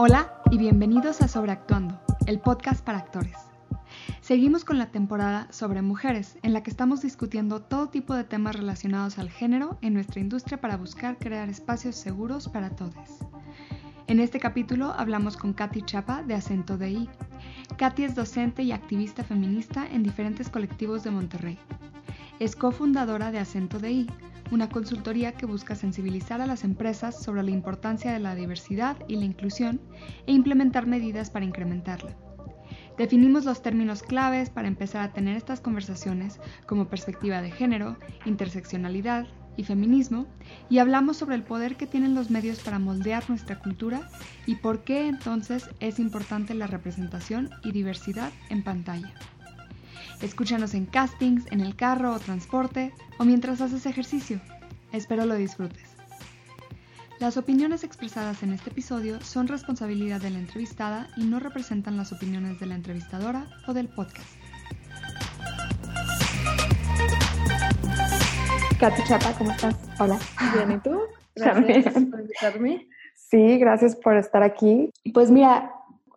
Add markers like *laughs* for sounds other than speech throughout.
Hola y bienvenidos a Sobreactuando, el podcast para actores. Seguimos con la temporada sobre mujeres, en la que estamos discutiendo todo tipo de temas relacionados al género en nuestra industria para buscar crear espacios seguros para todos. En este capítulo hablamos con Katy Chapa de Acento DI. Katy es docente y activista feminista en diferentes colectivos de Monterrey. Es cofundadora de Acento DI, una consultoría que busca sensibilizar a las empresas sobre la importancia de la diversidad y la inclusión e implementar medidas para incrementarla. Definimos los términos claves para empezar a tener estas conversaciones como perspectiva de género, interseccionalidad y feminismo y hablamos sobre el poder que tienen los medios para moldear nuestra cultura y por qué entonces es importante la representación y diversidad en pantalla. Escúchanos en castings, en el carro o transporte o mientras haces ejercicio. Espero lo disfrutes. Las opiniones expresadas en este episodio son responsabilidad de la entrevistada y no representan las opiniones de la entrevistadora o del podcast. Katy Chapa, ¿cómo estás? Hola. Bien, ¿y tú? *laughs* Gracias por invitarme. Sí, gracias por estar aquí. Pues mira,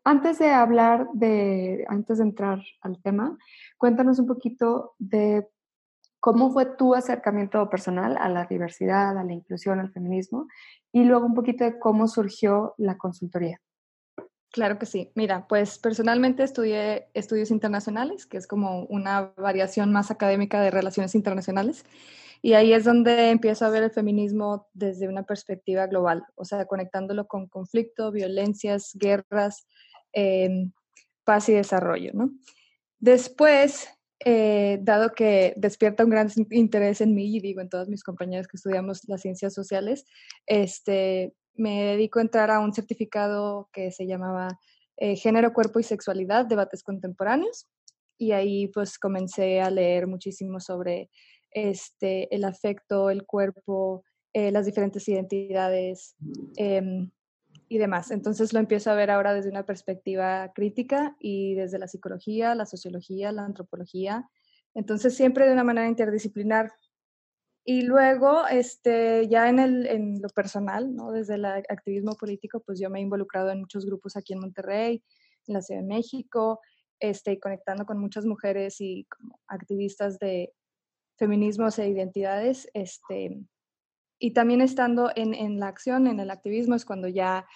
antes de hablar de, antes de entrar al tema, cuéntanos un poquito de cómo fue tu acercamiento personal a la diversidad, a la inclusión, al feminismo, y luego un poquito de cómo surgió la consultoría. Claro que sí. Mira, pues personalmente estudié estudios internacionales, que es como una variación más académica de relaciones internacionales. Y ahí es donde empiezo a ver el feminismo desde una perspectiva global, o sea, conectándolo con conflicto, violencias, guerras, Em, paz y desarrollo. ¿no? Después, eh, dado que despierta un gran interés en mí y digo en todos mis compañeros que estudiamos las ciencias sociales, este, me dedico a entrar a un certificado que se llamaba eh, Género, Cuerpo y Sexualidad, Debates Contemporáneos. Y ahí pues comencé a leer muchísimo sobre este, el afecto, el cuerpo, eh, las diferentes identidades, em, y demás. Entonces lo empiezo a ver ahora desde una perspectiva crítica y desde la psicología, la sociología, la antropología. Entonces siempre de una manera interdisciplinar. Y luego, este, ya en, el, en lo personal, ¿no? desde el activismo político, pues yo me he involucrado en muchos grupos aquí en Monterrey, en la Ciudad de México, este, conectando con muchas mujeres y como activistas de feminismos e identidades. Este, y también estando en, en, la acción, en el activismo, es cuando ya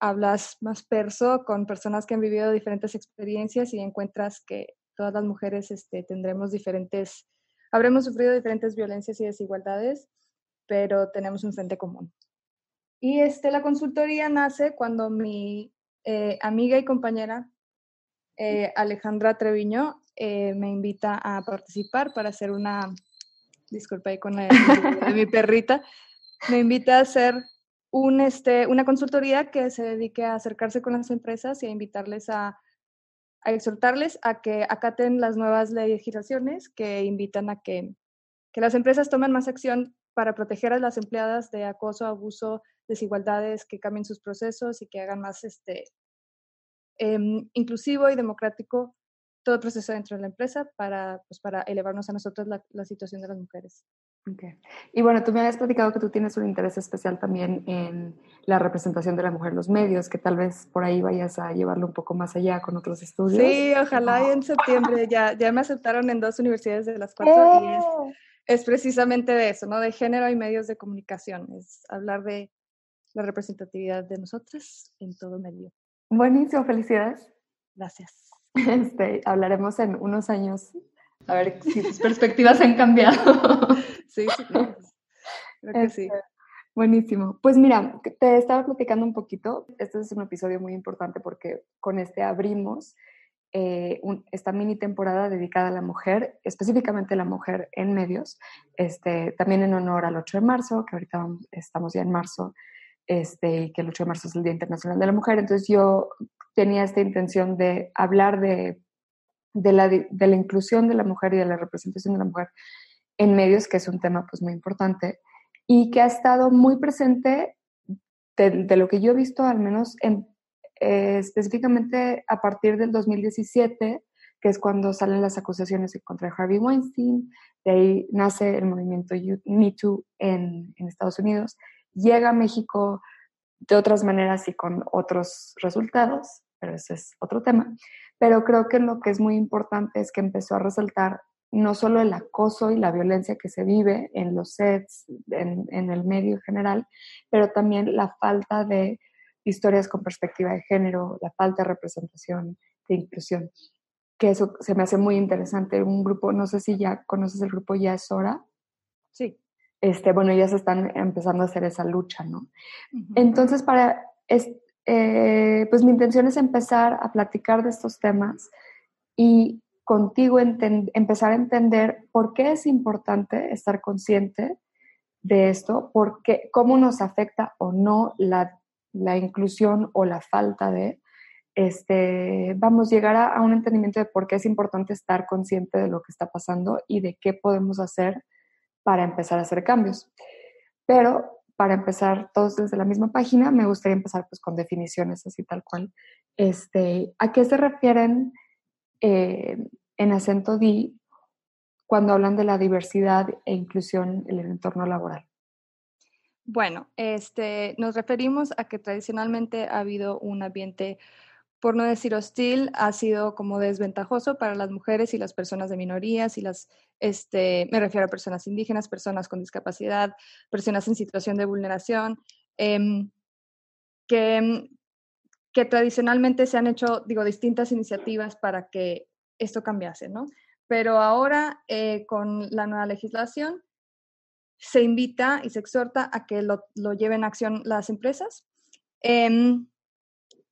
hablas más perso con personas que han vivido diferentes experiencias y encuentras que todas las mujeres este, tendremos diferentes, habremos sufrido diferentes violencias y desigualdades, pero tenemos un frente común. Y este, la consultoría nace cuando mi eh, amiga y compañera eh, Alejandra Treviño eh, me invita a participar para hacer una, disculpa ahí con la *laughs* de mi perrita, me invita a hacer un, este, una consultoría que se dedique a acercarse con las empresas y a invitarles a, exhortarles a que acaten las nuevas legislaciones que invitan a que, que las empresas tomen más acción para proteger a las empleadas de acoso, abuso, desigualdades, que cambien sus procesos y que hagan más este, em, inclusivo y democrático todo el proceso dentro de la empresa para, pues, para elevarnos a nosotros la situación de las mujeres. Y bueno, tú me habías platicado que tú tienes un interés especial también en la representación de la mujer en los medios, que tal vez por ahí vayas a llevarlo un poco más allá con otros estudios. Sí, ojalá en septiembre. *laughs* Ya, ya me aceptaron en dos universidades de las cuatro y es, ¡Eh! es, precisamente de eso, ¿no? De género y medios de comunicación. Es hablar de la representatividad de nosotras en todo medio. Buenísimo, felicidades. Gracias. *laughs* Este, hablaremos en unos años a ver si tus perspectivas han cambiado. *laughs* Sí, sí, creo que sí. Este, buenísimo. Pues mira, te estaba platicando un poquito. Este es un episodio muy importante porque con este abrimos eh, esta mini temporada dedicada a la mujer, específicamente la mujer en medios, este, también en honor al 8 de marzo, que ahorita estamos ya en marzo, este, y que el 8 de marzo es el Día Internacional de la Mujer. Entonces yo tenía esta intención de hablar de, de, la, de la inclusión de la mujer y de la representación de la mujer en medios, que es un tema pues muy importante y que ha estado muy presente de, lo que yo he visto, al menos en, eh, específicamente a partir del 2017, que es cuando salen las acusaciones contra Harvey Weinstein, de ahí nace el movimiento Me Too en, en Estados Unidos, llega a México de otras maneras y con otros resultados, pero ese es otro tema. Pero creo que lo que es muy importante es que empezó a resaltar no solo el acoso y la violencia que se vive en los sets, en, en el medio en general, pero también la falta de historias con perspectiva de género, la falta de representación, de inclusión, que eso se me hace muy interesante. Un grupo, no sé si ya conoces el grupo Ya es hora. Sí. Este, bueno, ya se están empezando a hacer esa lucha, ¿no? Entonces, para, eh, pues mi intención es empezar a platicar de estos temas y contigo empezar a entender por qué es importante estar consciente de esto, porque cómo nos afecta o no la, la inclusión o la falta de, este, vamos, llegar a, a, un entendimiento de por qué es importante estar consciente de lo que está pasando y de qué podemos hacer para empezar a hacer cambios. Pero para empezar todos desde la misma página, me gustaría empezar pues con definiciones así tal cual. Este, ¿A qué se refieren eh, en acento di cuando hablan de la diversidad e inclusión en el entorno laboral? Bueno, este, nos referimos a que tradicionalmente ha habido un ambiente, por no decir hostil, ha sido como desventajoso para las mujeres y las personas de minorías y las, este, me refiero a personas indígenas, personas con discapacidad, personas en situación de vulneración, eh, que, que tradicionalmente se han hecho, digo, distintas iniciativas para que esto cambiase, ¿no? Pero ahora, eh, con la nueva legislación, se invita y se exhorta a que lo, lo lleven a acción las empresas. Eh,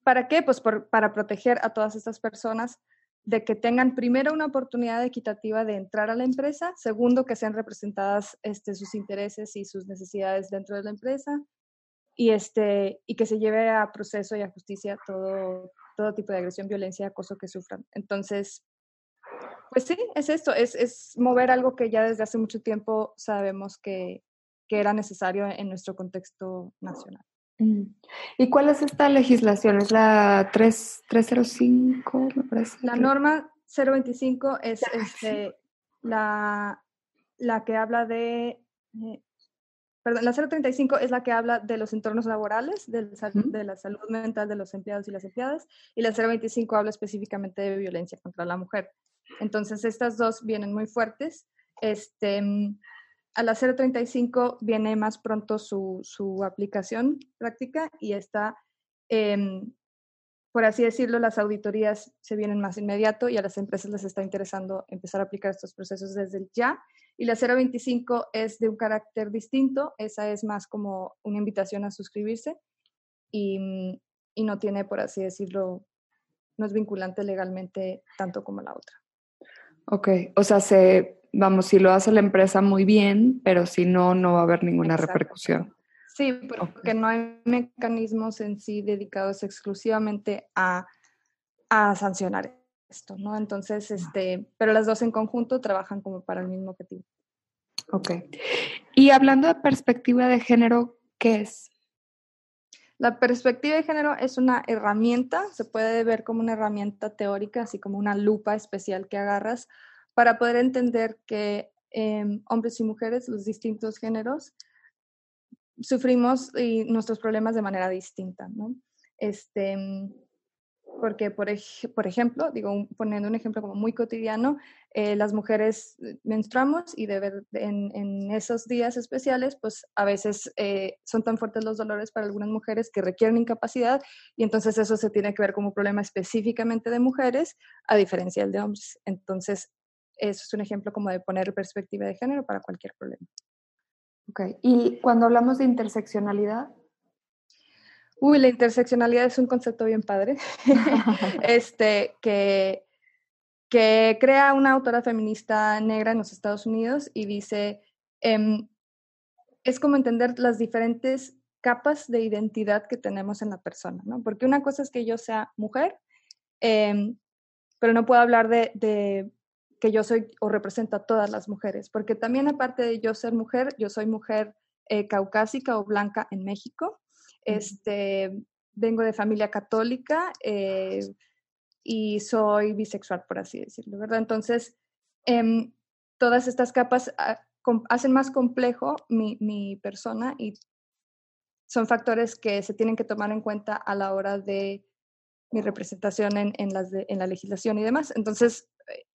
¿Para qué? Pues para proteger a todas estas personas de que tengan primero una oportunidad equitativa de entrar a la empresa, segundo que sean representadas este, sus intereses y sus necesidades dentro de la empresa y, este, y que se lleve a proceso y a justicia todo, todo tipo de agresión, violencia, acoso que sufran. Entonces, pues sí, es esto, es, es mover algo que ya desde hace mucho tiempo sabemos que, que era necesario en nuestro contexto nacional. Mm. ¿Y cuál es esta legislación? ¿Es la 3, 305, me parece? La norma 025 es este, la, la que habla de... Eh, perdón, la 035 es la que habla de los entornos laborales, de, de la salud mental de los empleados y las empleadas, y la 025 habla específicamente de violencia contra la mujer. Entonces, estas dos vienen muy fuertes. Este, a la 035 viene más pronto su, su aplicación práctica y está, eh, por así decirlo, las auditorías se vienen más inmediato y a las empresas les está interesando empezar a aplicar estos procesos desde el ya. Y la 025 es de un carácter distinto, esa es más como una invitación a suscribirse y, y no tiene, por así decirlo, no es vinculante legalmente tanto como la otra. Ok, o sea, se, vamos, si lo hace la empresa muy bien, pero si no, no va a haber ninguna Exacto. repercusión. Sí, porque okay. no hay mecanismos en sí dedicados exclusivamente a, a sancionar esto, ¿no? Entonces, este, pero las dos en conjunto trabajan como para el mismo objetivo. Ok. Y hablando de perspectiva de género, ¿qué es? La perspectiva de género es una herramienta, se puede ver como una herramienta teórica, así como una lupa especial que agarras para poder entender que eh, hombres y mujeres, los distintos géneros, sufrimos y nuestros problemas de manera distinta, ¿no? Este, porque, por, ej por ejemplo, digo, un, poniendo un ejemplo como muy cotidiano, eh, las mujeres menstruamos y de ver, en, en, esos días especiales, pues a veces eh, son tan fuertes los dolores para algunas mujeres que requieren incapacidad y entonces eso se tiene que ver como un problema específicamente de mujeres a diferencia del de hombres. Entonces, eso es un ejemplo como de poner perspectiva de género para cualquier problema. Ok, y cuando hablamos de interseccionalidad, Uy, la interseccionalidad es un concepto bien padre, *laughs* *laughs* este, que, que crea una autora feminista negra en los Estados Unidos y dice, eh, es como entender las diferentes capas de identidad que tenemos en la persona, ¿no? Porque una cosa es que yo sea mujer, eh, pero no puedo hablar de, de que yo soy o represento a todas las mujeres, porque también aparte de yo ser mujer, yo soy mujer eh, caucásica o blanca en México, este, vengo de familia católica eh, y soy bisexual, por así decirlo, ¿verdad? Entonces, eh, todas estas capas ah, hacen más complejo mi, mi, persona y son factores que se tienen que tomar en cuenta a la hora de mi representación en, en, las en la legislación y demás. Entonces,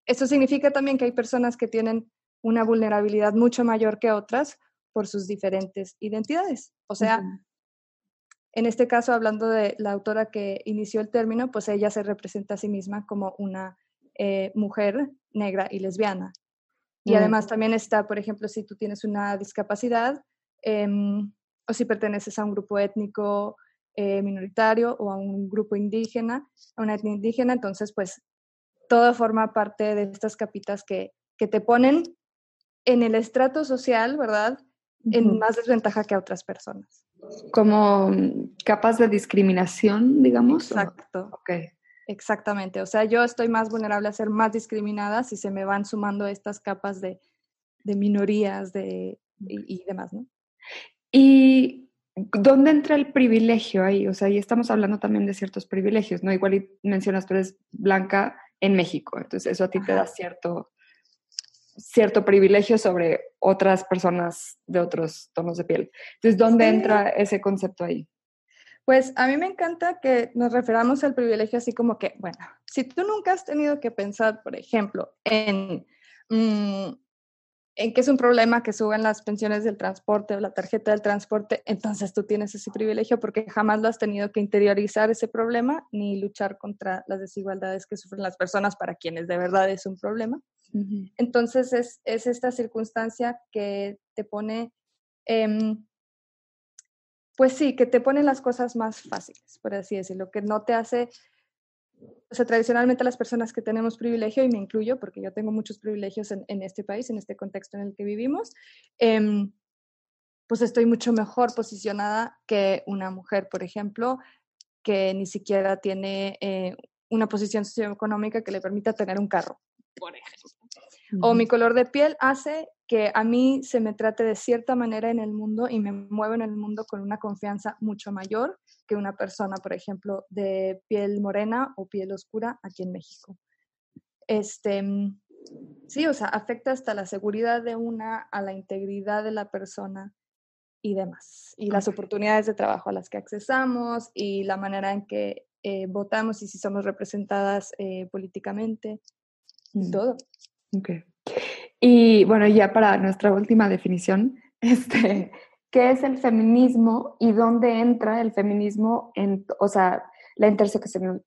eso significa también que hay personas que tienen una vulnerabilidad mucho mayor que otras por sus diferentes identidades. O sea, en este caso, hablando de la autora que inició el término, pues ella se representa a sí misma como una eh, mujer negra y lesbiana. Y además también está, por ejemplo, si tú tienes una discapacidad em, o si perteneces a un grupo étnico eh, minoritario o a un grupo indígena, a una etnia indígena, entonces pues todo forma parte de estas capitas que, que te ponen en el estrato social, ¿verdad? En más desventaja que a otras personas. Como mm, capas de discriminación, digamos. Exacto. Exactamente. O sea, yo estoy más vulnerable a ser más discriminada si se me van sumando estas capas de, de minorías de, y, demás, ¿no? ¿Y dónde entra el privilegio ahí? O sea, ahí estamos hablando también de ciertos privilegios, ¿no? Igual mencionas, tú eres blanca en México, entonces eso a ti te da cierto, cierto privilegio sobre otras personas de otros tonos de piel. Entonces, ¿dónde entra ese concepto ahí? Pues a mí me encanta que nos referamos al privilegio así como que, bueno, si tú nunca has tenido que pensar, por ejemplo, en, mm, en que es un problema que suben las pensiones del transporte o la tarjeta del transporte, entonces tú tienes ese privilegio porque jamás lo has tenido que interiorizar ese problema ni luchar contra las desigualdades que sufren las personas para quienes de verdad es un problema. Entonces es, es, esta circunstancia que te pone, pues sí, que te pone las cosas más fáciles, por así decirlo, que no te hace, o sea, tradicionalmente las personas que tenemos privilegio, y me incluyo porque yo tengo muchos privilegios en, en este país, en este contexto en el que vivimos, em, pues estoy mucho mejor posicionada que una mujer, por ejemplo, que ni siquiera tiene eh, una posición socioeconómica que le permita tener un carro, por ejemplo. O mi color de piel hace que a mí se me trate de cierta manera en el mundo y me muevo en el mundo con una confianza mucho mayor que una persona, por ejemplo, de piel morena o piel oscura aquí en México. Este, sí, o sea, afecta hasta la seguridad de una, a la integridad de la persona y demás. Y las oportunidades de trabajo a las que accesamos y la manera en que eh, votamos y si somos representadas eh, políticamente, mm. todo. Ok. Y bueno, ya para nuestra última definición, *laughs* este, ¿qué es el feminismo y dónde entra el feminismo en, o sea, la,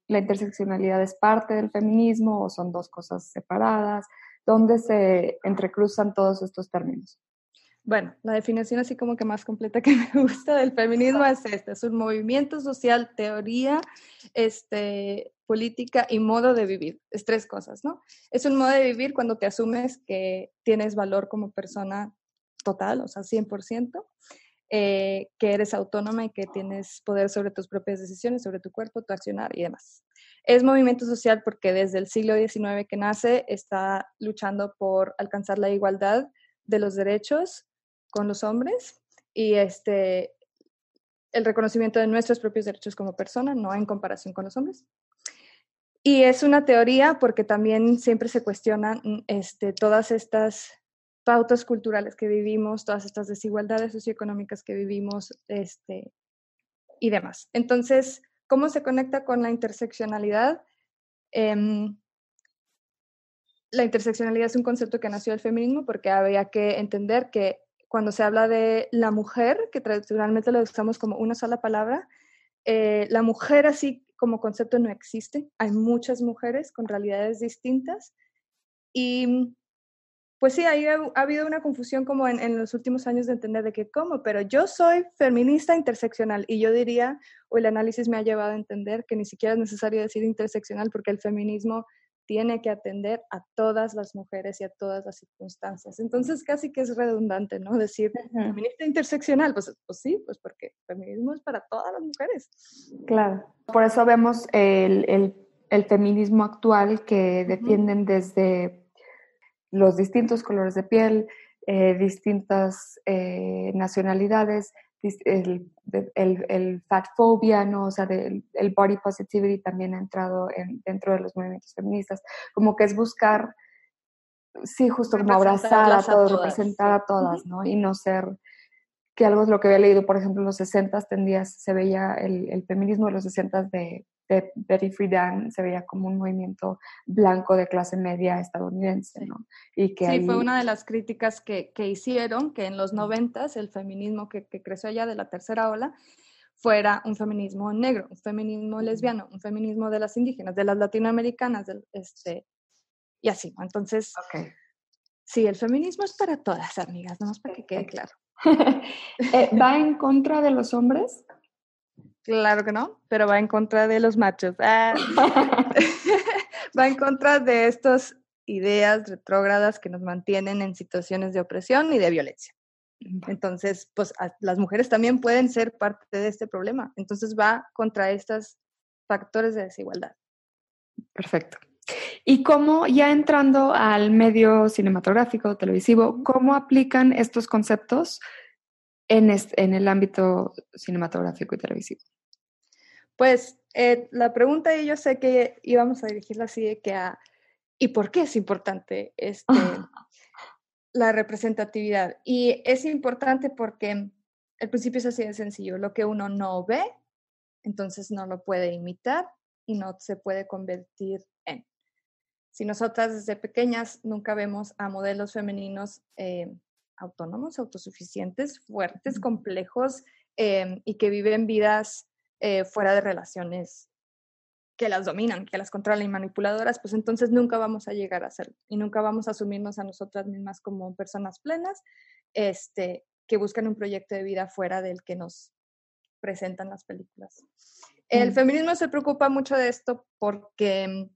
la interseccionalidad es parte del feminismo o son dos cosas separadas? ¿Dónde se entrecruzan todos estos términos? Bueno, la definición así como que más completa que *laughs* me gusta del feminismo es esta, es un movimiento social, teoría, este, política y modo de vivir. Es tres cosas, ¿no? Es un modo de vivir cuando te asumes que tienes valor como persona total, o sea, 100%, eh, que eres autónoma y que tienes poder sobre tus propias decisiones, sobre tu cuerpo, tu accionar y demás. Es movimiento social porque desde el siglo XIX que nace está luchando por alcanzar la igualdad de los derechos con los hombres y este, el reconocimiento de nuestros propios derechos como persona, no en comparación con los hombres. Y es una teoría porque también siempre se cuestionan este, todas estas pautas culturales que vivimos, todas estas desigualdades socioeconómicas que vivimos este, y demás. Entonces, ¿cómo se conecta con la interseccionalidad? Em, la interseccionalidad es un concepto que nació del feminismo porque había que entender que cuando se habla de la mujer, que tradicionalmente lo usamos como una sola palabra, eh, la mujer así como concepto no existe. Hay muchas mujeres con realidades distintas y pues sí, ahí ha, habido una confusión como en, en, los últimos años de entender de que cómo, pero yo soy feminista interseccional y yo diría, o el análisis me ha llevado a entender que ni siquiera es necesario decir interseccional porque el feminismo tiene que atender a todas las mujeres y a todas las circunstancias. Entonces casi que es redundante, ¿no? Decir feminista interseccional, pues, pues sí, pues porque el feminismo es para todas las mujeres. Claro, por eso vemos el, el, el feminismo actual que defienden desde los distintos colores de piel, eh, distintas eh, nacionalidades, el, el, el fat phobia, ¿no? O sea, el body positivity también ha entrado en, dentro de los movimientos feministas, como que es buscar, sí, justo como abrazar a todos, representar a todas, ¿no? Y no ser que algo es lo que había leído, por ejemplo, en los 60 tendías, se veía el, el feminismo de los 60 de, de Betty Friedan, se veía como un movimiento blanco de clase media estadounidense, ¿no? Y que sí, fue una de las críticas que, que hicieron, que en los 90 el feminismo que, que creció allá de la tercera ola, fuera un feminismo negro, un feminismo lesbiano, un feminismo de las indígenas, de las latinoamericanas, del, este, y así. Entonces, okay. sí, el feminismo es para todas, amigas, nomás para que quede claro. *laughs* Eh, ¿Va en contra de los hombres? Claro que no, pero va en contra de los machos. Ah. *laughs* va en contra de estas ideas retrógradas que nos mantienen en situaciones de opresión y de violencia. Entonces, pues las mujeres también pueden ser parte de este problema. Entonces va contra estos factores de desigualdad. Perfecto. Y cómo, ya entrando al medio cinematográfico, televisivo, ¿cómo aplican estos conceptos en, en el ámbito cinematográfico y televisivo? Pues eh, la pregunta, y yo sé que íbamos a dirigirla así de que a, ¿y por qué es importante este, *laughs* la representatividad? Y es importante porque el principio es así de sencillo, lo que uno no ve, entonces no lo puede imitar y no se puede convertir en si nosotras desde pequeñas nunca vemos a modelos femeninos eh, autónomos, autosuficientes, fuertes, complejos em, y que viven vidas eh, fuera de relaciones que las dominan, que las controlan y manipuladoras, pues entonces nunca vamos a llegar a ser y nunca vamos a asumirnos a nosotras mismas como personas plenas, este, que buscan un proyecto de vida fuera del que nos presentan las películas. El mm. feminismo se preocupa mucho de esto porque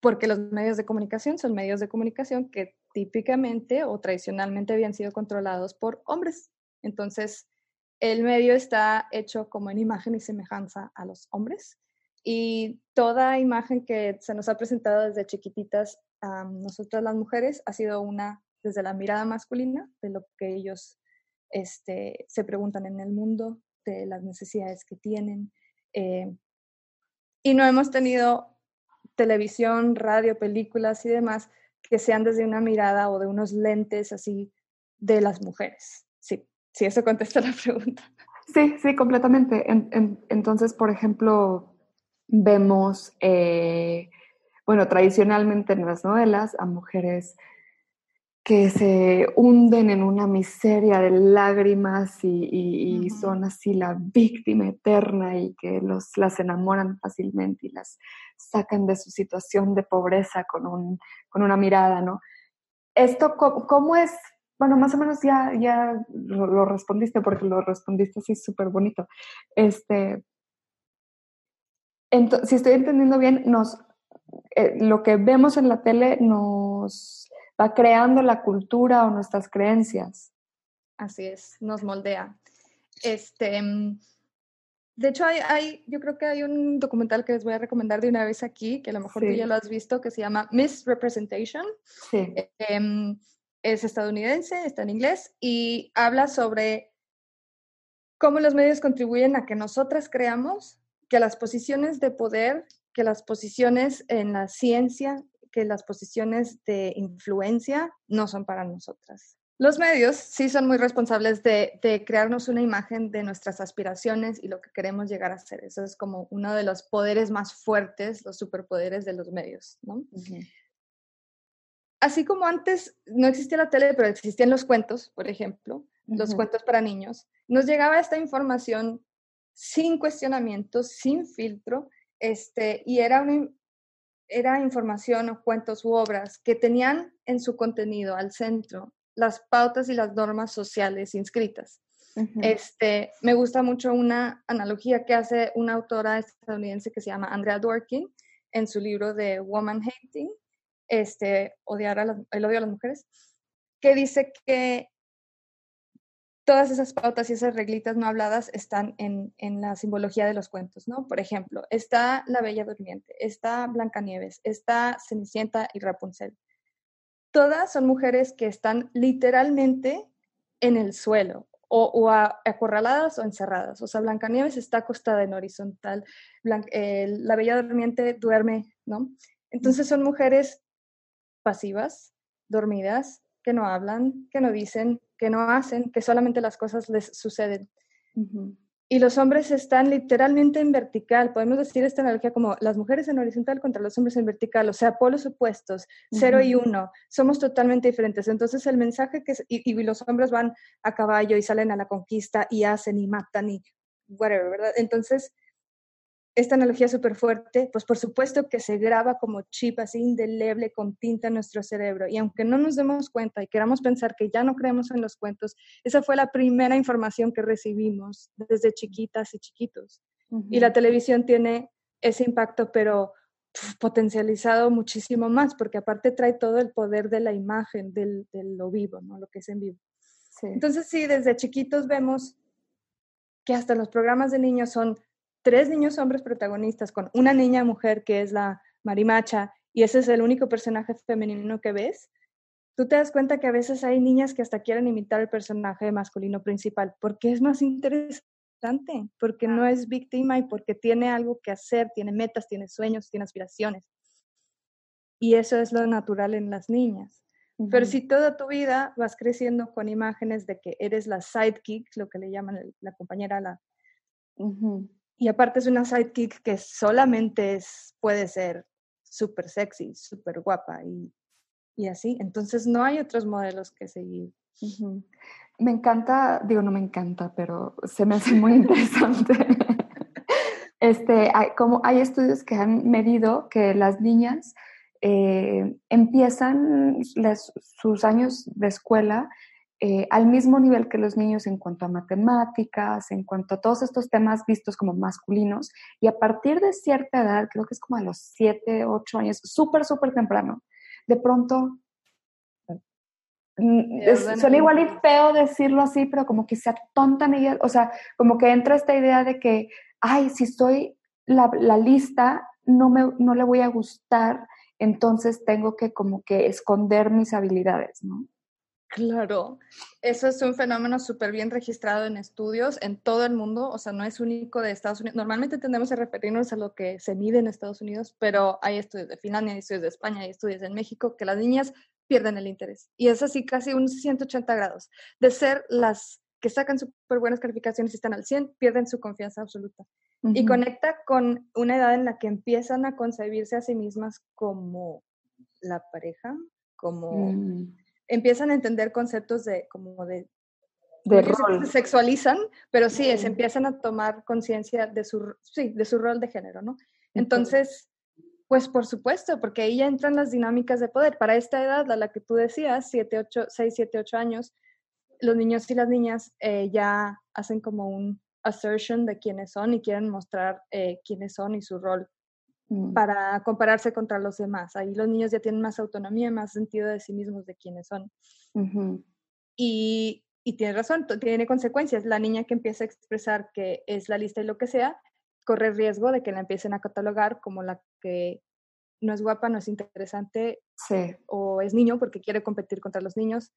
porque los medios de comunicación son medios de comunicación que típicamente o tradicionalmente habían sido controlados por hombres. Entonces, el medio está hecho como en imagen y semejanza a los hombres y toda imagen que se nos ha presentado desde chiquititas a nosotras las mujeres ha sido una desde la mirada masculina de lo que ellos este, se preguntan en el mundo, de las necesidades que tienen. Eh, y no hemos tenido televisión, radio, películas y demás que sean desde una mirada o de unos lentes así de las mujeres. Sí, sí, eso contesta *laughs* la pregunta. Sí, sí, completamente. entonces, por ejemplo, vemos, eh, bueno, tradicionalmente en las novelas a mujeres que se hunden en una miseria de lágrimas y, son así la víctima eterna y que los, las enamoran fácilmente y las sacan de su situación de pobreza con, un, con una mirada, ¿no? Esto, ¿cómo, es? Bueno, más o menos ya, ya lo, respondiste porque lo respondiste así súper bonito. Este, si estoy entendiendo bien, nos, eh, lo que vemos en la tele nos va creando la cultura o nuestras creencias. Así es, nos moldea. Este, de hecho, hay, yo creo que hay un documental que les voy a recomendar de una vez aquí, que a lo mejor tú ya lo has visto, que se llama Misrepresentation. Sí. Em, es estadounidense, está en inglés y habla sobre cómo los medios contribuyen a que nosotras creamos que las posiciones de poder, que las posiciones en la ciencia que las posiciones de influencia no son para nosotras. Los medios sí son muy responsables de, crearnos una imagen de nuestras aspiraciones y lo que queremos llegar a ser. Eso es como uno de los poderes más fuertes, los superpoderes de los medios, ¿no? Así como antes no existía la tele, pero existían los cuentos, por ejemplo, los cuentos para niños, nos llegaba esta información sin cuestionamiento, sin filtro, este, y era una, era información o cuentos u obras que tenían en su contenido al centro las pautas y las normas sociales inscritas. este, me gusta mucho una analogía que hace una autora estadounidense que se llama Andrea Dworkin en su libro de Woman Hating, este, odiar a el odio a las mujeres, que dice que todas esas pautas y esas reglitas no habladas están en, la simbología de los cuentos, ¿no? Por ejemplo, está La Bella Durmiente, está Blancanieves, está Cenicienta y Rapunzel. Todas son mujeres que están literalmente en el suelo o, acorraladas o encerradas. O sea, Blancanieves está acostada en horizontal, la Bella Durmiente duerme, ¿no? Entonces son mujeres pasivas, dormidas, que no hablan, que no dicen, que no hacen, que solamente las cosas les suceden. Y los hombres están literalmente en vertical. Podemos decir esta analogía como las mujeres en horizontal contra los hombres en vertical, o sea, polos opuestos, cero y uno. Somos totalmente diferentes. Entonces el mensaje que... y, y, los hombres van a caballo y salen a la conquista y hacen y matan y whatever, ¿verdad? Entonces esta analogía súper fuerte, pues por supuesto que se graba como chip así indeleble con tinta en nuestro cerebro. Y aunque no nos demos cuenta y queramos pensar que ya no creemos en los cuentos, esa fue la primera información que recibimos desde chiquitas y chiquitos. Y la televisión tiene ese impacto, pero potencializado muchísimo más, porque aparte trae todo el poder de la imagen, del, lo vivo, ¿no? Lo que es en vivo. Entonces sí, desde chiquitos vemos que hasta los programas de niños son tres niños hombres protagonistas con una niña mujer que es la marimacha y ese es el único personaje femenino que ves, tú te das cuenta que a veces hay niñas que hasta quieren imitar el personaje masculino principal porque es más interesante, porque no es víctima y porque tiene algo que hacer, tiene metas, tiene sueños, tiene aspiraciones. Y eso es lo natural en las niñas. Pero si toda tu vida vas creciendo con imágenes de que eres la sidekick, lo que le llaman la compañera, la, y aparte es una sidekick que solamente es, puede ser súper sexy, súper guapa y, y, así. Entonces no hay otros modelos que seguir. Me encanta, digo, no me encanta, pero se me hace muy *laughs* interesante. *laughs* este, hay, como hay estudios que han medido que las niñas eh, empiezan sus años de escuela eh, al mismo nivel que los niños en cuanto a matemáticas, en cuanto a todos estos temas vistos como masculinos, y a partir de cierta edad, creo que es como a los 7, 8 años, súper, súper temprano, de pronto, mm, suena igual y feo decirlo así, pero como que se atontan ellas, o sea, como que entra esta idea de que, ay, si soy la, la lista, no, me, no le voy a gustar, entonces tengo que como que esconder mis habilidades, ¿no? Claro, eso es un fenómeno súper bien registrado en estudios en todo el mundo, o sea, no es único de Estados Unidos. Normalmente tendemos a referirnos a lo que se mide en Estados Unidos, pero hay estudios de Finlandia, hay estudios de España, hay estudios en México que las niñas pierden el interés. Y es así casi un 180 grados. De ser las que sacan súper buenas calificaciones y están al 100, pierden su confianza absoluta. Y conecta con una edad en la que empiezan a concebirse a sí mismas como la pareja, como... Mm empiezan a entender conceptos de como de de rol. Se sexualizan, pero sí, se empiezan a tomar conciencia de su, sí, de su rol de género, ¿no? Entonces, pues por supuesto, porque ahí ya entran las dinámicas de poder. Para esta edad, a la que tú decías, 7, 8, 6, 7, 8 años, los niños y las niñas eh, ya hacen como un assertion de quiénes son y quieren mostrar eh, quiénes son y su rol Mm. para compararse contra los demás. Ahí los niños ya tienen más autonomía, más sentido de sí mismos, de quiénes son. Y, y tiene razón, tiene consecuencias. La niña que empieza a expresar que es la lista y lo que sea, corre riesgo de que la empiecen a catalogar como la que no es guapa, no es interesante o es niño porque quiere competir contra los niños.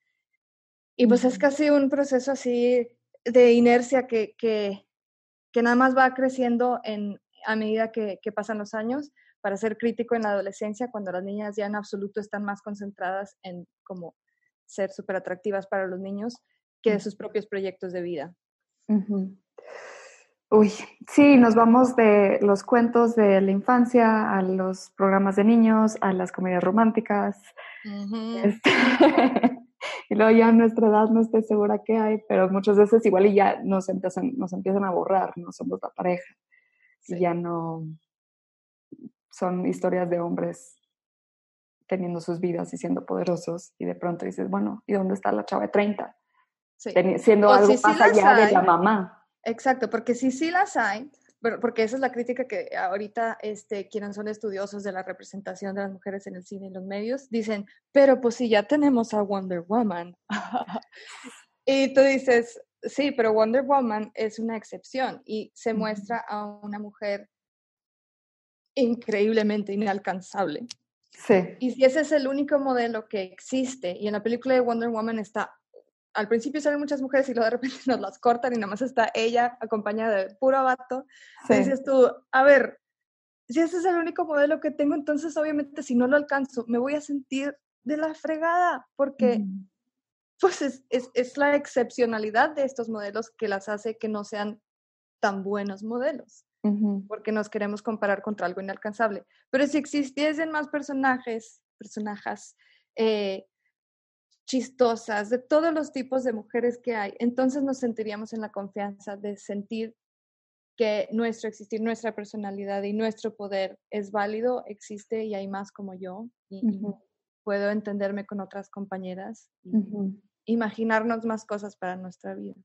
Y pues es casi un proceso así de inercia que, que, que nada más va creciendo en, a medida que, pasan los años para ser crítico en la adolescencia, cuando las niñas ya en absoluto están más concentradas en como ser súper atractivas para los niños que de sus propios proyectos de vida. Uy, sí, nos vamos de los cuentos de la infancia a los programas de niños, a las comedias románticas. Este, *laughs* y luego ya a nuestra edad no estoy segura qué hay, pero muchas veces igual y ya nos empiezan, nos empiezan a borrar, no somos la pareja ya no son historias de hombres teniendo sus vidas y siendo poderosos y de pronto dices, bueno, ¿y dónde está la chava de 30? Siendo algo más allá de la mamá. Exacto, porque si sí las hay, porque esa es la crítica que ahorita este, quienes son estudiosos de la representación de las mujeres en el cine y los medios dicen, pero pues si ya tenemos a Wonder Woman. *laughs* y tú dices, Sí, pero Wonder Woman es una excepción y se muestra a una mujer increíblemente inalcanzable. Sí. Y si ese es el único modelo que existe, y en la película de Wonder Woman está, al principio salen muchas mujeres y luego de repente *laughs* nos las cortan y nada más está ella acompañada de puro vato, dices tú, a ver, si ese es el único modelo que tengo, entonces obviamente si no lo alcanzo, me voy a sentir de la fregada, porque pues es, es, la excepcionalidad de estos modelos que las hace que no sean tan buenos modelos, porque nos queremos comparar contra algo inalcanzable. Pero si existiesen más personajes, personajes eh, chistosas, de todos los tipos de mujeres que hay, entonces nos sentiríamos en la confianza de sentir que nuestro existir, nuestra personalidad y nuestro poder es válido, existe y hay más como yo y, puedo entenderme con otras compañeras y imaginarnos más cosas para nuestra vida.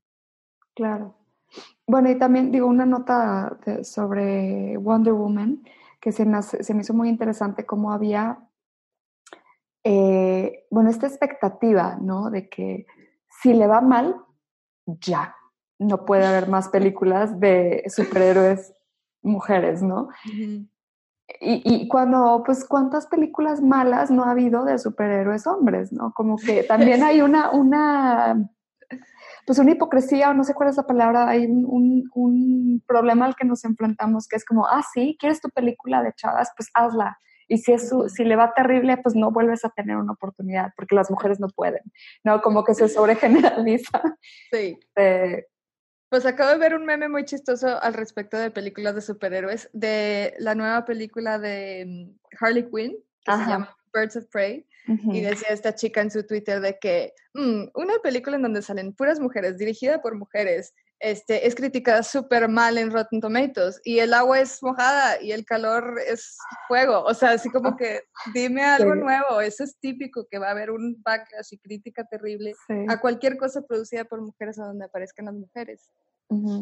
Claro. Bueno, y también digo una nota sobre Wonder Woman que se me, se me hizo muy interesante cómo había eh, bueno, esta expectativa, ¿no? De que si le va mal, ya, no puede haber más películas de superhéroes mujeres, ¿no? Y, y, cuando, pues, ¿cuántas películas malas no ha habido de superhéroes hombres, ¿no? Como que también hay una, una, pues una hipocresía, o no sé cuál es la palabra, hay un, un problema al que nos enfrentamos, que es como, ah, sí, ¿quieres tu película de chavas? Pues hazla. Y si, es si le va terrible, pues no vuelves a tener una oportunidad, porque las mujeres no pueden, ¿no? Como que se sobregeneraliza. Sí. Pues acabo de ver un meme muy chistoso al respecto de películas de superhéroes, de la nueva película de mm, Harley Quinn, que se llama Birds of Prey. Y decía esta chica en su Twitter de que mm, una película en donde salen puras mujeres, dirigida por mujeres, este, es criticada súper mal en Rotten Tomatoes y el agua es mojada y el calor es fuego. O sea, así como que dime *laughs* algo nuevo. Eso es típico, que va a haber un backlash y crítica terrible a cualquier cosa producida por mujeres a donde aparezcan las mujeres.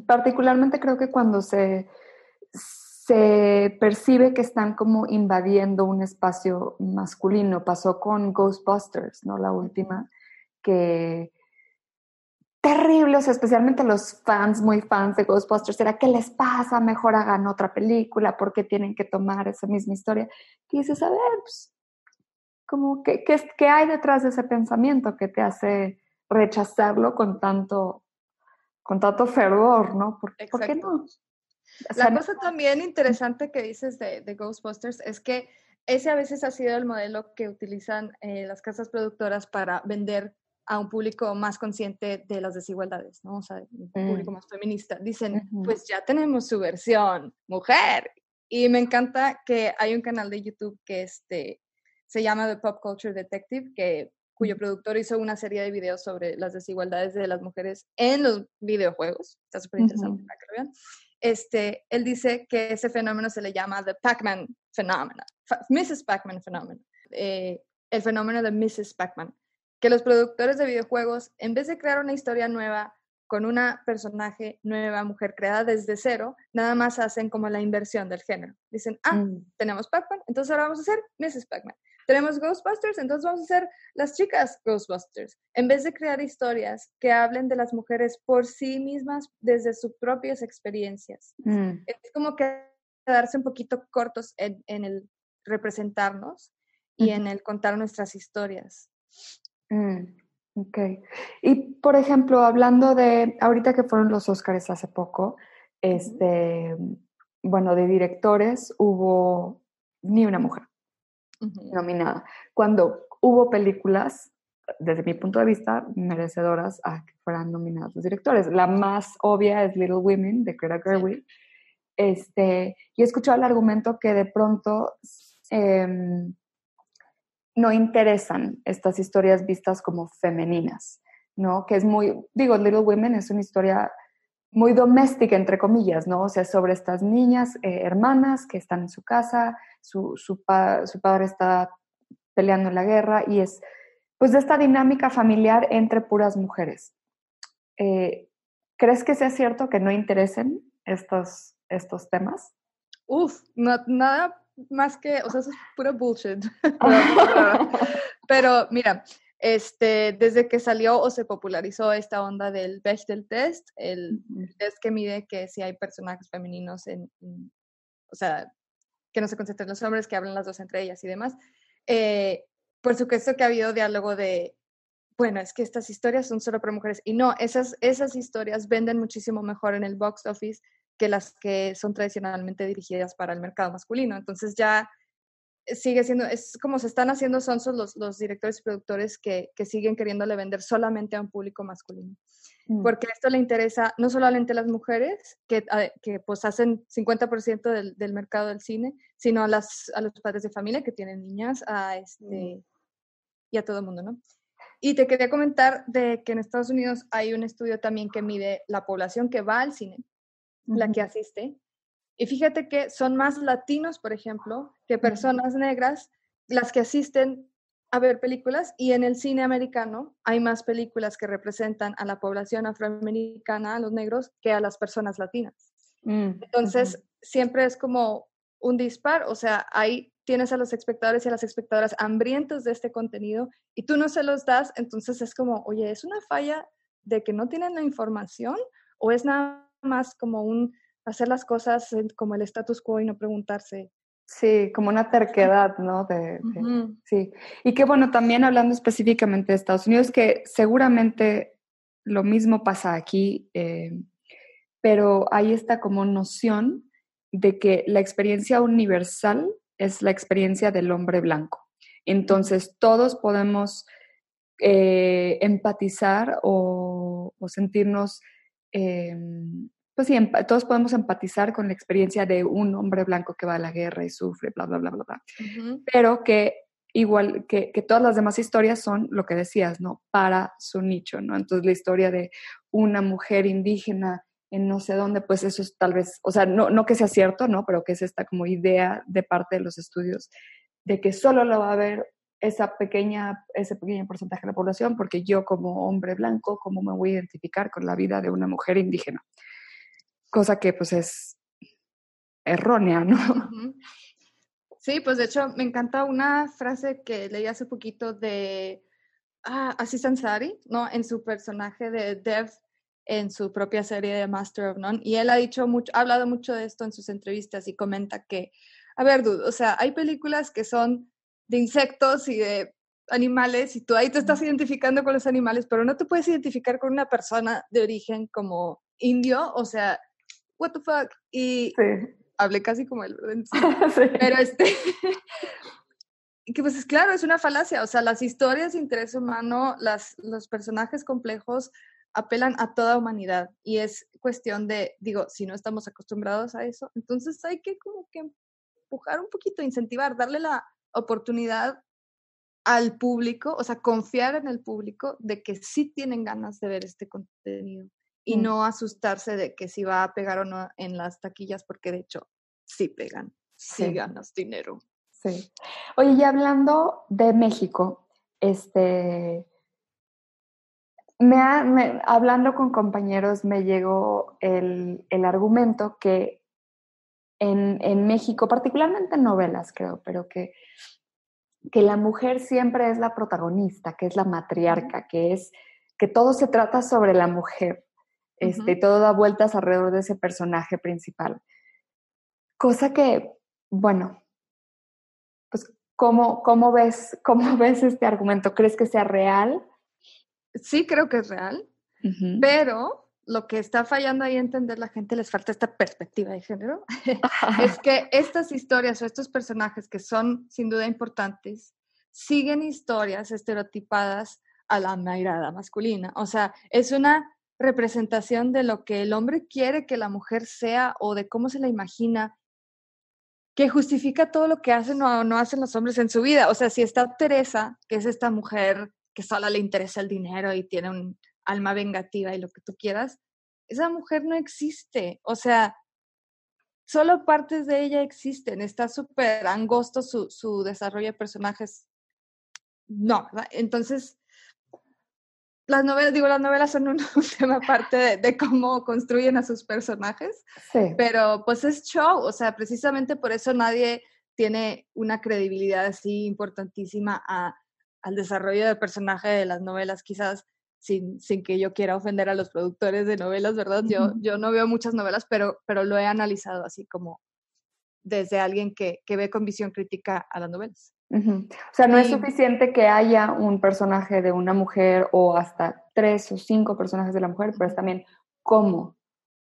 Particularmente creo que cuando se, se percibe que están como invadiendo un espacio masculino. Pasó con Ghostbusters, ¿no? La última, que terribles, especialmente los fans, muy fans de Ghostbusters, era ¿qué les pasa? Mejor hagan otra película, porque tienen que tomar esa misma historia? Y dices, a ver, pues, como, ¿qué, qué, hay detrás de ese pensamiento que te hace rechazarlo con tanto, con tanto fervor, ¿no? ¿Por, qué no? La cosa también interesante que dices de, de, Ghostbusters es que ese a veces ha sido el modelo que utilizan eh, las casas productoras para vender a un público más consciente de las desigualdades, ¿no? O sea, un público mm. más feminista. Dicen, pues ya tenemos su versión mujer. Y me encanta que hay un canal de YouTube que este, se llama The Pop Culture Detective, que, cuyo productor hizo una serie de videos sobre las desigualdades de las mujeres en los videojuegos. Está súper interesante para que lo vean. Este, él dice que ese fenómeno se le llama The Pac-Man Phenomenon, Mrs. Pac-Man Phenomenon, eh, el fenómeno de Mrs. Pac-Man que los productores de videojuegos, en vez de crear una historia nueva con una personaje nueva, mujer creada desde cero, nada más hacen como la inversión del género. Dicen, ah, mm. tenemos Pac-Man, entonces ahora vamos a hacer Mrs. Pac-Man. Tenemos Ghostbusters, entonces vamos a hacer las chicas Ghostbusters. En vez de crear historias que hablen de las mujeres por sí mismas desde sus propias experiencias. Mm. Es como que quedarse un poquito cortos en, el representarnos y en el contar nuestras historias. Mm, ok. Y por ejemplo, hablando de, ahorita que fueron los Óscares hace poco, este, bueno, de directores hubo ni una mujer nominada. Cuando hubo películas, desde mi punto de vista, merecedoras a que fueran nominados los directores. La más obvia es Little Women de Greta Gerwig. Este, y he escuchado el argumento que de pronto em, no interesan estas historias vistas como femeninas, ¿no? Que es muy, digo, Little Women es una historia muy doméstica, entre comillas, ¿no? O sea, sobre estas niñas, eh, hermanas que están en su casa, su, su, padre está peleando en la guerra y es, pues, de esta dinámica familiar entre puras mujeres. Eh, ¿Crees que sea cierto que no interesen estos, estos temas? Uf, nada más que, o sea, eso es puro bullshit. *laughs* Pero mira, este, desde que salió o se popularizó esta onda del Bechdel test, el test que mide que si hay personajes femeninos en, o sea, que no se concentren los hombres, que hablan las dos entre ellas y demás, eh, por supuesto que ha habido diálogo de, bueno, es que estas historias son solo para mujeres. Y no, esas, esas historias venden muchísimo mejor en el box office que las que son tradicionalmente dirigidas para el mercado masculino. Entonces ya sigue siendo, es como se están haciendo sonsos los, los directores y productores que, que siguen queriéndole vender solamente a un público masculino. Mm. Porque esto le interesa no solamente a las mujeres, que, que pues hacen 50% del, del, mercado del cine, sino a, las, a los padres de familia que tienen niñas a este, mm. y a todo el mundo, ¿no? Y te quería comentar de que en Estados Unidos hay un estudio también que mide la población que va al cine, la que asiste, y fíjate que son más latinos, por ejemplo, que personas negras las que asisten a ver películas y en el cine americano hay más películas que representan a la población afroamericana, a los negros, que a las personas latinas. Mm, Entonces, siempre es como un dispar, o sea, ahí tienes a los espectadores y a las espectadoras hambrientos de este contenido y tú no se los das, entonces es como, oye, ¿es una falla de que no tienen la información o es nada más como un hacer las cosas como el status quo y no preguntarse. Sí, como una terquedad, ¿no? De, Sí. Y que bueno, también hablando específicamente de Estados Unidos, que seguramente lo mismo pasa aquí, eh, pero hay esta como noción de que la experiencia universal es la experiencia del hombre blanco. Entonces, todos podemos eh, empatizar o, sentirnos em, pues sí, todos podemos empatizar con la experiencia de un hombre blanco que va a la guerra y sufre, bla, bla, bla, bla, bla. Pero que igual que, que, todas las demás historias son lo que decías, ¿no? Para su nicho, ¿no? Entonces la historia de una mujer indígena en no sé dónde, pues eso es tal vez, o sea, no, no que sea cierto, ¿no? Pero que es esta como idea de parte de los estudios de que solo lo va a ver esa pequeña, ese pequeño porcentaje de la población, porque yo como hombre blanco, ¿cómo me voy a identificar con la vida de una mujer indígena? Cosa que pues es errónea, ¿no? Sí, pues de hecho me encanta una frase que leí hace poquito de ah, Aziz Ansari, ¿no? En su personaje de Dev en su propia serie de Master of None. Y él ha dicho mucho, ha hablado mucho de esto en sus entrevistas y comenta que, a ver, dude, o sea, hay películas que son de insectos y de animales y tú ahí te estás identificando con los animales, pero no te puedes identificar con una persona de origen como indio, o sea, what the fuck, y hablé casi como él, *laughs* pero este, *laughs* que pues es claro, es una falacia, o sea, las historias de interés humano, las, los personajes complejos apelan a toda humanidad y es cuestión de, digo, si no estamos acostumbrados a eso, entonces hay que como que empujar un poquito, incentivar, darle la oportunidad al público, o sea, confiar en el público de que sí tienen ganas de ver este contenido y mm. no asustarse de que si va a pegar o no en las taquillas, porque de hecho sí pegan, sí, ganas dinero. Sí. Oye, y hablando de México, este, me, hablando con compañeros me llegó el, el argumento que en, en, México, particularmente en novelas, creo, pero que, que la mujer siempre es la protagonista, que es la matriarca, que es que todo se trata sobre la mujer. Este, Todo da vueltas alrededor de ese personaje principal. Cosa que, bueno, pues, ¿cómo, cómo, ves, *laughs* ¿cómo ves este argumento? ¿Crees que sea real? Sí, creo que es real, pero lo que está fallando ahí entender la gente les falta esta perspectiva de género, *laughs* es que estas historias o estos personajes que son sin duda importantes siguen historias estereotipadas a la mirada masculina. O sea, es una representación de lo que el hombre quiere que la mujer sea o de cómo se la imagina, que justifica todo lo que hacen o no hacen los hombres en su vida. O sea, si está Teresa, que es esta mujer que solo le interesa el dinero y tiene un alma vengativa y lo que tú quieras, esa mujer no existe. O sea, solo partes de ella existen. Está súper angosto su, su desarrollo de personajes. No, entonces las novelas, digo, las novelas son un, *laughs* tema aparte de, cómo construyen a sus personajes, sí. pero pues es show, o sea, precisamente por eso nadie tiene una credibilidad así importantísima a, al desarrollo del personaje de las novelas, quizás sin, sin, que yo quiera ofender a los productores de novelas, ¿verdad? Yo, yo no veo muchas novelas, pero, pero lo he analizado así como desde alguien que, que ve con visión crítica a las novelas. O sea, no es suficiente que haya un personaje de una mujer o hasta tres o cinco personajes de la mujer, pero es también cómo.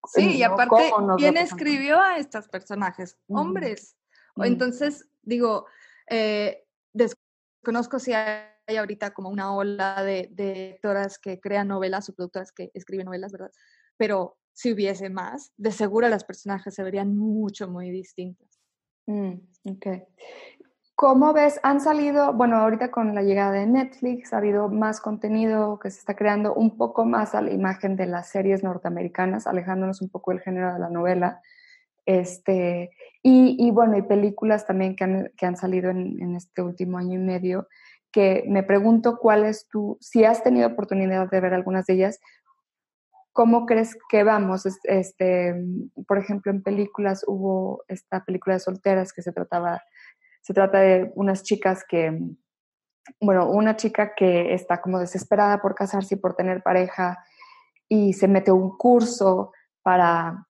Sí, y aparte, ¿quién escribió a estos personajes? Hombres. o Entonces, digo, Eh, desconozco si hay ahorita como una ola de, de lectoras que crean novelas o productoras que escriben novelas, ¿verdad? Pero si hubiese más, de seguro las personajes se verían mucho, muy distintas. Mm, ok. ¿Cómo ves? Han salido, bueno, ahorita con la llegada de Netflix ha habido más contenido que se está creando un poco más a la imagen de las series norteamericanas, alejándonos un poco del género de la novela. Este, y, bueno, y películas también que han, que han salido en, en, este último año y medio, que me pregunto cuál es tu, si has tenido oportunidad de ver algunas de ellas, ¿cómo crees que vamos? Este, por ejemplo, en películas hubo esta película de solteras que se trataba se trata de unas chicas que, bueno, una chica que está como desesperada por casarse y por tener pareja y se mete un curso para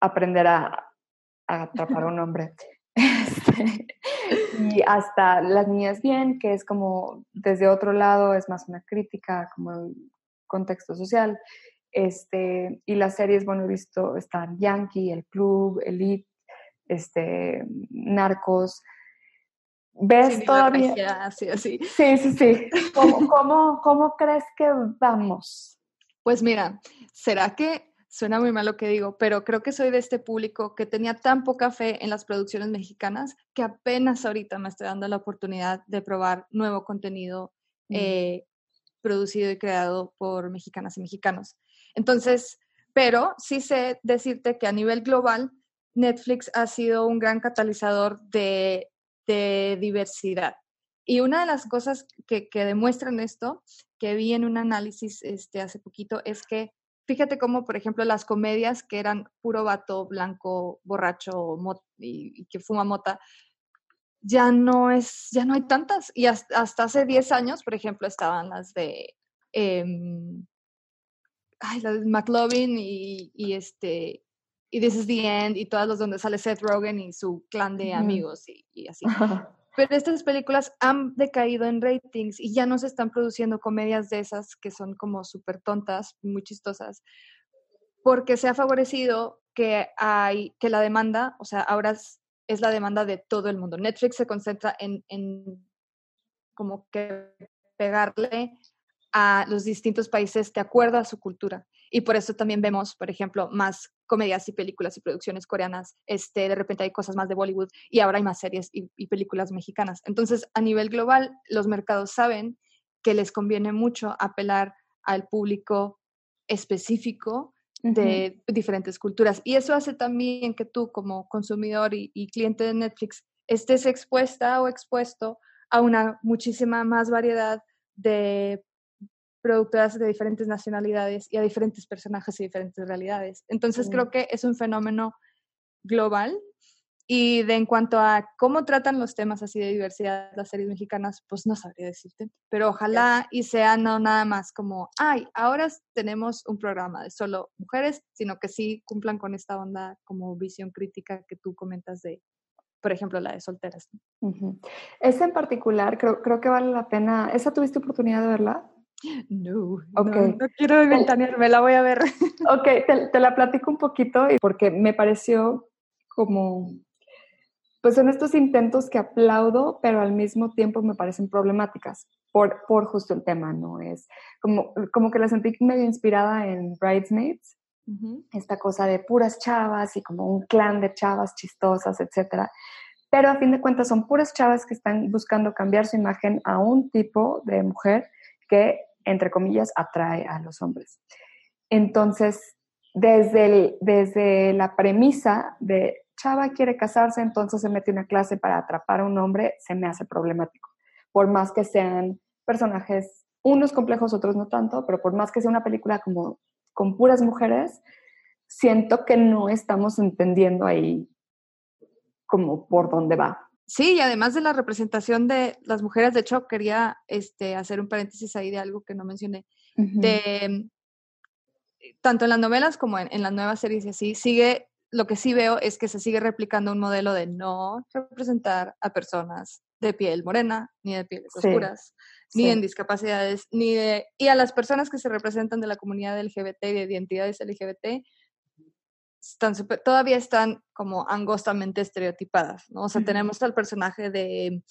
aprender a, atrapar a un hombre. *laughs* Este, y hasta Las Niñas Bien, que es como desde otro lado, es más una crítica, como el contexto social. Este, y las series, bueno, he visto, están Yankee, El Club, Elite, este, Narcos, ¿Ves todavía? Sí, sí. Sí, sí, sí. ¿Cómo, cómo, cómo crees que vamos? Pues mira, ¿será que suena muy mal lo que digo, pero creo que soy de este público que tenía tan poca fe en las producciones mexicanas que apenas ahorita me estoy dando la oportunidad de probar nuevo contenido mm. eh, producido y creado por mexicanas y mexicanos. Entonces, pero sí sé decirte que a nivel global, Netflix ha sido un gran catalizador de diversidad. Y una de las cosas que, demuestran esto, que vi en un análisis este, hace poquito, es que fíjate cómo, por ejemplo, las comedias que eran puro vato blanco, borracho y, que fuma mota, ya no es, ya no hay tantas. Y hasta, hace 10 años, por ejemplo, estaban las de, em, ay, las de McLovin y, y, este, y This is the End y todas las donde sale Seth Rogen y su clan de amigos y, así. *laughs* Pero estas películas han decaído en ratings y ya no se están produciendo comedias de esas que son como súper tontas, muy chistosas, porque se ha favorecido que hay, que la demanda, o sea, ahora es, es la demanda de todo el mundo. Netflix se concentra en, en como que pegarle a los distintos países de acuerdo a su cultura. Y por eso también vemos, por ejemplo, más comedias y películas y producciones coreanas, este, de repente hay cosas más de Bollywood y ahora hay más series y, películas mexicanas. Entonces, a nivel global, los mercados saben que les conviene mucho apelar al público específico de diferentes culturas. Y eso hace también que tú como consumidor y, y cliente de Netflix estés expuesta o expuesto a una muchísima más variedad de productoras de diferentes nacionalidades y a diferentes personajes y diferentes realidades. Entonces creo que es un fenómeno global y de en cuanto a cómo tratan los temas así de diversidad las series mexicanas, pues no sabría decirte, pero ojalá y sea no nada más como, ay, ahora tenemos un programa de solo mujeres, sino que sí cumplan con esta onda como visión crítica que tú comentas de, por ejemplo, la de solteras. Esa en particular, creo, creo que vale la pena, ¿esa tuviste oportunidad de verla? No, okay. no, quiero ventanearme, la voy a ver. *laughs* Ok, te, la platico un poquito porque me pareció como, pues son estos intentos que aplaudo, pero al mismo tiempo me parecen problemáticas por, por justo el tema, ¿no? Es como, como que la sentí medio inspirada en Bridesmaids, esta cosa de puras chavas y como un clan de chavas chistosas, etcétera pero a fin de cuentas son puras chavas que están buscando cambiar su imagen a un tipo de mujer que entre comillas, atrae a los hombres. Entonces, desde, desde la premisa de Chava quiere casarse, entonces se mete una clase para atrapar a un hombre, se me hace problemático. Por más que sean personajes, unos complejos, otros no tanto, pero por más que sea una película como con puras mujeres, siento que no estamos entendiendo ahí como por dónde va. Sí, y además de la representación de las mujeres, de hecho, quería este, hacer un paréntesis ahí de algo que no mencioné. De tanto en las novelas como en, las nuevas series y así, sigue, lo que sí veo es que se sigue replicando un modelo de no representar a personas de piel morena, ni de pieles oscuras, ni en discapacidades, ni de, y a las personas que se representan de la comunidad LGBT y de identidades LGBT, están todavía están como angostamente estereotipadas, ¿no? O sea, tenemos al personaje de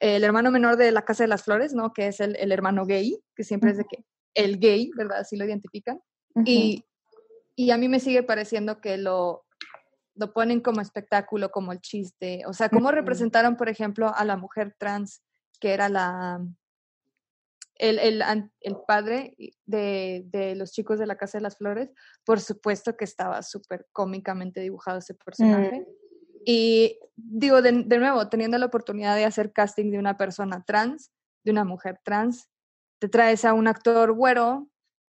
el hermano menor de la Casa de las Flores, ¿no? Que es el, el hermano gay, que siempre es de que el gay, ¿verdad? Así lo identifican. y, y, a mí me sigue pareciendo que lo, lo ponen como espectáculo, como el chiste. O sea, cómo representaron, por ejemplo, a la mujer trans, que era la, el, el, el, padre de, de, los chicos de la Casa de las Flores, por supuesto que estaba súper cómicamente dibujado ese personaje. Mm. Y digo, de, de, nuevo, teniendo la oportunidad de hacer casting de una persona trans, de una mujer trans, te traes a un actor güero,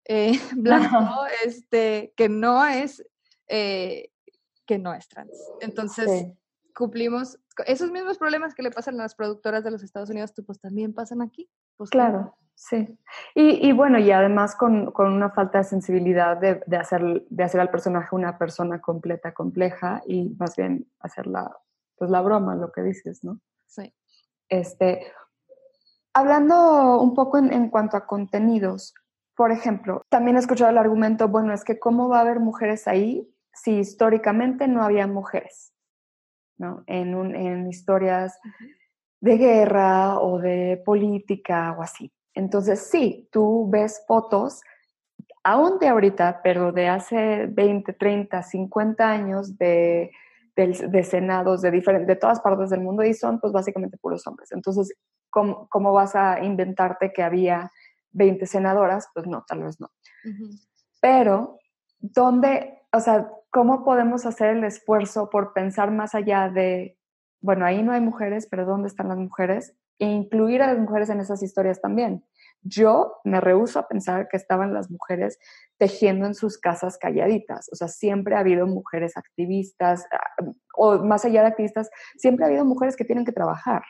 eh, *laughs* blanco, este, que no es, eh, que no es trans. Entonces, cumplimos esos mismos problemas que le pasan a las productoras de los Estados Unidos, pues también pasan aquí. Pues, claro, sí. Y, y, bueno, y además con, con, una falta de sensibilidad de, de, hacer, de hacer al personaje una persona completa, compleja, y más bien hacer la, pues la broma, lo que dices, ¿no? Sí. Este, hablando un poco en, en cuanto a contenidos, por ejemplo, también he escuchado el argumento, bueno, es que cómo va a haber mujeres ahí si históricamente no había mujeres, ¿no? En, un, en historias de guerra o de política o así. Entonces, sí, tú ves fotos, aún de ahorita, pero de hace 20, 30, 50 años de, de, senados de, de todas partes del mundo y son pues básicamente puros hombres. Entonces, ¿cómo, ¿cómo, vas a inventarte que había 20 senadoras? Pues no, tal vez no. Pero, ¿dónde, o sea, cómo podemos hacer el esfuerzo por pensar más allá de, bueno, ahí no hay mujeres, pero ¿dónde están las mujeres? E incluir a las mujeres en esas historias también. Yo me rehuso a pensar que estaban las mujeres tejiendo en sus casas calladitas. O sea, siempre ha habido mujeres activistas, o más allá de activistas, siempre ha habido mujeres que tienen que trabajar.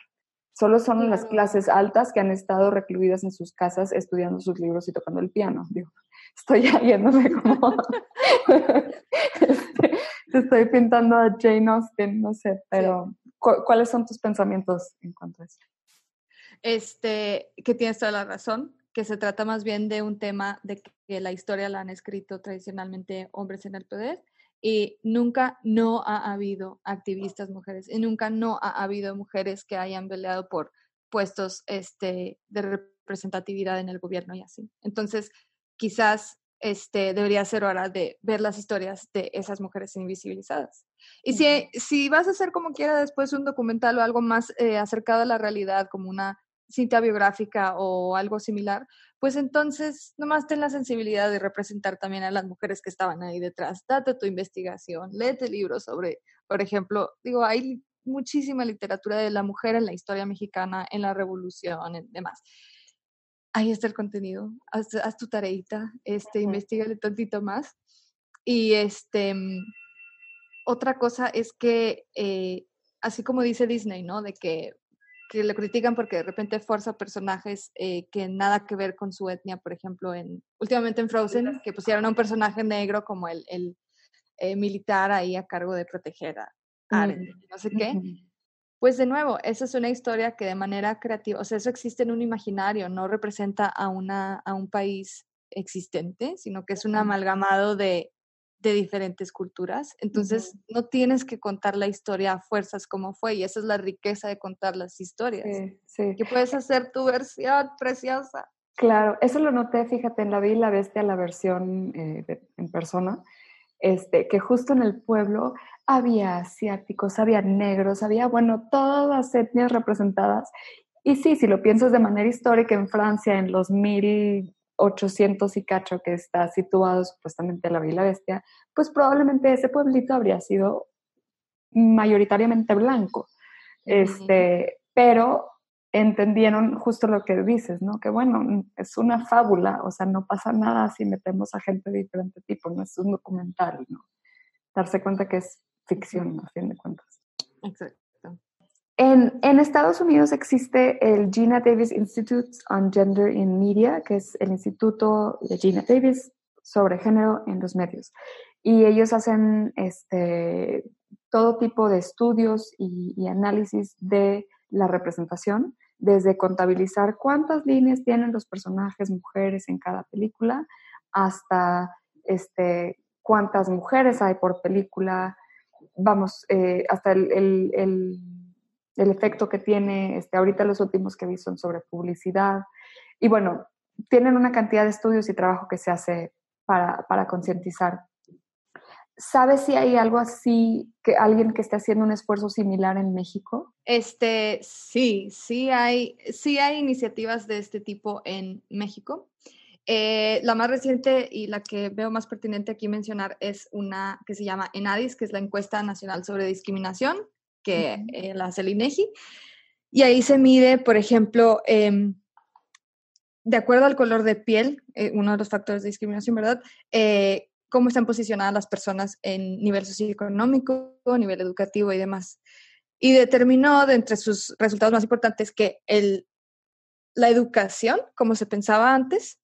Solo son las clases altas que han estado recluidas en sus casas estudiando sus libros y tocando el piano. Digo, estoy yéndome como... *laughs* Este, estoy pintando a Jane Austen, no sé, pero ¿cuáles son tus pensamientos en cuanto a eso? Este, que tienes toda la razón, que se trata más bien de un tema de que la historia la han escrito tradicionalmente hombres en el poder y nunca no ha habido activistas mujeres y nunca no ha habido mujeres que hayan peleado por puestos este, de representatividad en el gobierno y así. Entonces, quizás este, debería ser hora de ver las historias de esas mujeres invisibilizadas. Y si, si vas a hacer como quiera después un documental o algo más eh, acercado a la realidad, como una cinta biográfica o algo similar, pues entonces nomás ten la sensibilidad de representar también a las mujeres que estaban ahí detrás. Date tu investigación, léete libros sobre, por ejemplo, digo, hay muchísima literatura de la mujer en la historia mexicana, en la revolución, en demás ahí está el contenido, haz, tu tareita, este, investigale tantito más. Y este, mm, otra cosa es que, eh, así como dice Disney, ¿no? De que, que lo critican porque de repente fuerza personajes eh, que nada que ver con su etnia, por ejemplo, en, últimamente en Frozen, que pusieron a un personaje negro como el, el eh, militar ahí a cargo de proteger a Aren, no sé qué. Pues de nuevo, esa es una historia que de manera creativa, o sea, eso existe en un imaginario, no representa a, una, a un país existente, sino que es un amalgamado de, de diferentes culturas. Entonces, no tienes que contar la historia a fuerzas como fue, y esa es la riqueza de contar las historias. Sí, sí. Que puedes hacer tu versión preciosa. Claro, eso lo noté, fíjate, en la vi la bestia, la versión eh, en persona, este, que justo en el pueblo había asiáticos, había negros, había, bueno, todas las etnias representadas. Y sí, si lo piensas de manera histórica, en Francia, en los 1800 y cacho que está situado supuestamente la Villa Bestia, pues probablemente ese pueblito habría sido mayoritariamente blanco. Este, pero entendieron justo lo que dices, ¿no? Que bueno, es una fábula, o sea, no pasa nada si metemos a gente de diferente tipo, no es un documental, ¿no? Darse cuenta que es ficción, a fin de cuentas. Exacto. En, en, Estados Unidos existe el Gina Davis Institute on Gender in Media, que es el instituto de Gina Davis sobre género en los medios. Y ellos hacen este, todo tipo de estudios y, y análisis de la representación, desde contabilizar cuántas líneas tienen los personajes mujeres en cada película, hasta este, cuántas mujeres hay por película, vamos, eh, hasta el, efecto que tiene, este, ahorita los últimos que vi son sobre publicidad. Y bueno, tienen una cantidad de estudios y trabajo que se hace para, para concientizar. ¿Sabes si hay algo así, que alguien que esté haciendo un esfuerzo similar en México? Este, sí, sí hay, sí hay iniciativas de este tipo en México. Eh, la más reciente y la que veo más pertinente aquí mencionar es una que se llama ENADIS, que es la Encuesta Nacional sobre Discriminación, que eh, la hace el INEGI. Y ahí se mide, por ejemplo, em, de acuerdo al color de piel, eh, uno de los factores de discriminación, ¿verdad? Cómo están posicionadas las personas en nivel socioeconómico, nivel educativo y demás. Y determinó de entre sus resultados más importantes que el, la educación, como se pensaba antes,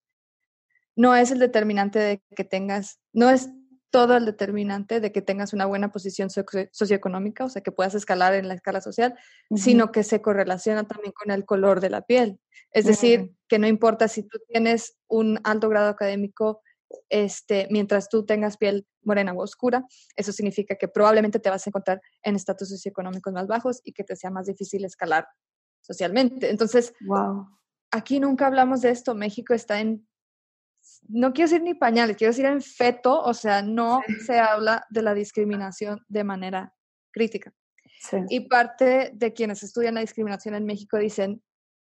no es el determinante de que tengas, no es todo el determinante de que tengas una buena posición socioeconómica, o sea, que puedas escalar en la escala social, sino que se correlaciona también con el color de la piel. Es decir, que no importa si tú tienes un alto grado académico, este, mientras tú tengas piel morena o oscura, eso significa que probablemente te vas a encontrar en estatus socioeconómicos más bajos y que te sea más difícil escalar socialmente. Entonces, wow. aquí nunca hablamos de esto. México está en no quiero decir ni pañales, quiero decir en feto, o sea, no se habla de la discriminación de manera crítica. Y parte de quienes estudian la discriminación en México dicen,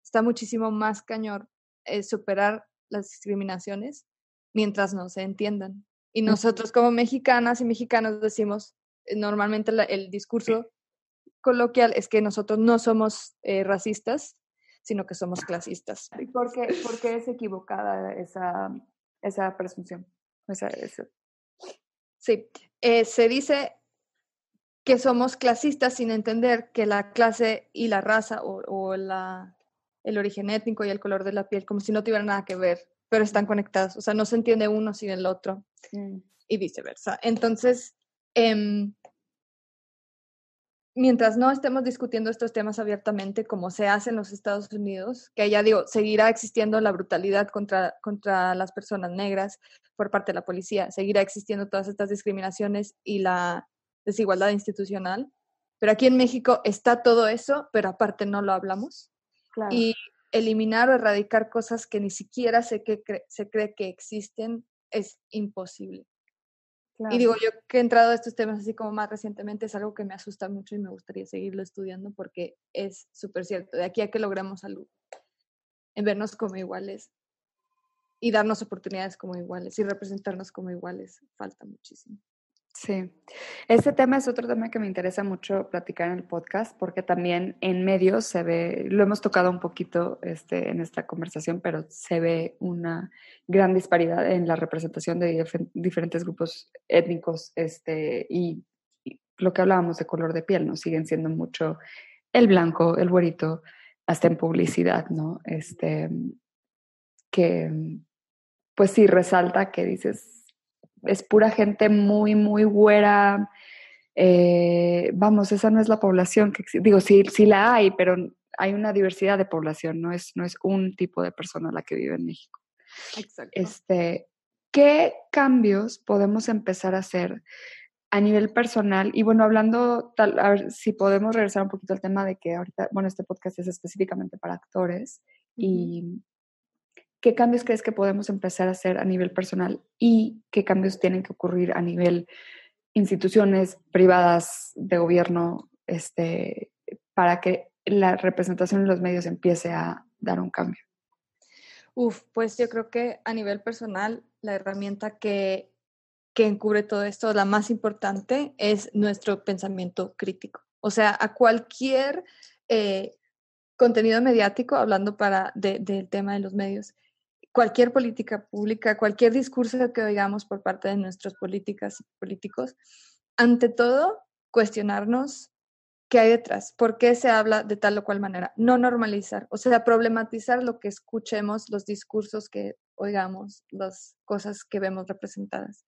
está muchísimo más cañón eh, superar las discriminaciones mientras no se entiendan. Y nosotros como mexicanas y mexicanos decimos, eh, normalmente el discurso coloquial es que nosotros no somos eh, racistas, sino que somos clasistas. ¿Y por qué, por qué es equivocada esa, esa presunción. Sí, eh, se dice que somos clasistas sin entender que la clase y la raza o, la, el origen étnico y el color de la piel, como si no tuvieran nada que ver, pero están conectados. O sea, no se entiende uno sin el otro mm. y viceversa. Entonces, em, mientras no estemos discutiendo estos temas abiertamente, como se hace en los Estados Unidos, que ya digo, seguirá existiendo la brutalidad contra, contra las personas negras por parte de la policía, seguirá existiendo todas estas discriminaciones y la desigualdad institucional. Pero aquí en México está todo eso, pero aparte no lo hablamos. Y eliminar o erradicar cosas que ni siquiera se, que se cree que existen es imposible. Y digo, yo que he entrado a estos temas así como más recientemente, es algo que me asusta mucho y me gustaría seguirlo estudiando porque es súper cierto. De aquí a que logremos algo, en vernos como iguales y darnos oportunidades como iguales y representarnos como iguales, falta muchísimo. Sí, este tema es otro tema que me interesa mucho platicar en el podcast porque también en medios se ve, lo hemos tocado un poquito este, en esta conversación, pero se ve una gran disparidad en la representación de diferentes grupos étnicos este, y, lo que hablábamos de color de piel, ¿no? Siguen siendo mucho el blanco, el güerito, hasta en publicidad, ¿no? Este, que pues sí resalta que dices, es pura gente muy, muy güera. Eh, vamos, esa no es la población que digo, sí, sí la hay, pero hay una diversidad de población, no es, no es un tipo de persona la que vive en México. Exacto. Este, ¿Qué cambios podemos empezar a hacer a nivel personal? Y bueno, hablando, tal, a ver si podemos regresar un poquito al tema de que ahorita, bueno, este podcast es específicamente para actores y ¿Qué cambios crees que podemos empezar a hacer a nivel personal y qué cambios tienen que ocurrir a nivel instituciones privadas de gobierno este, para que la representación en los medios empiece a dar un cambio? Uf, pues yo creo que a nivel personal la herramienta que, que encubre todo esto, la más importante, es nuestro pensamiento crítico. O sea, a cualquier eh, contenido mediático, hablando para del tema de los medios, cualquier política pública, cualquier discurso que oigamos por parte de nuestros políticas y políticos, ante todo, cuestionarnos qué hay detrás, por qué se habla de tal o cual manera, no normalizar, o sea, problematizar lo que escuchemos, los discursos que oigamos, las cosas que vemos representadas.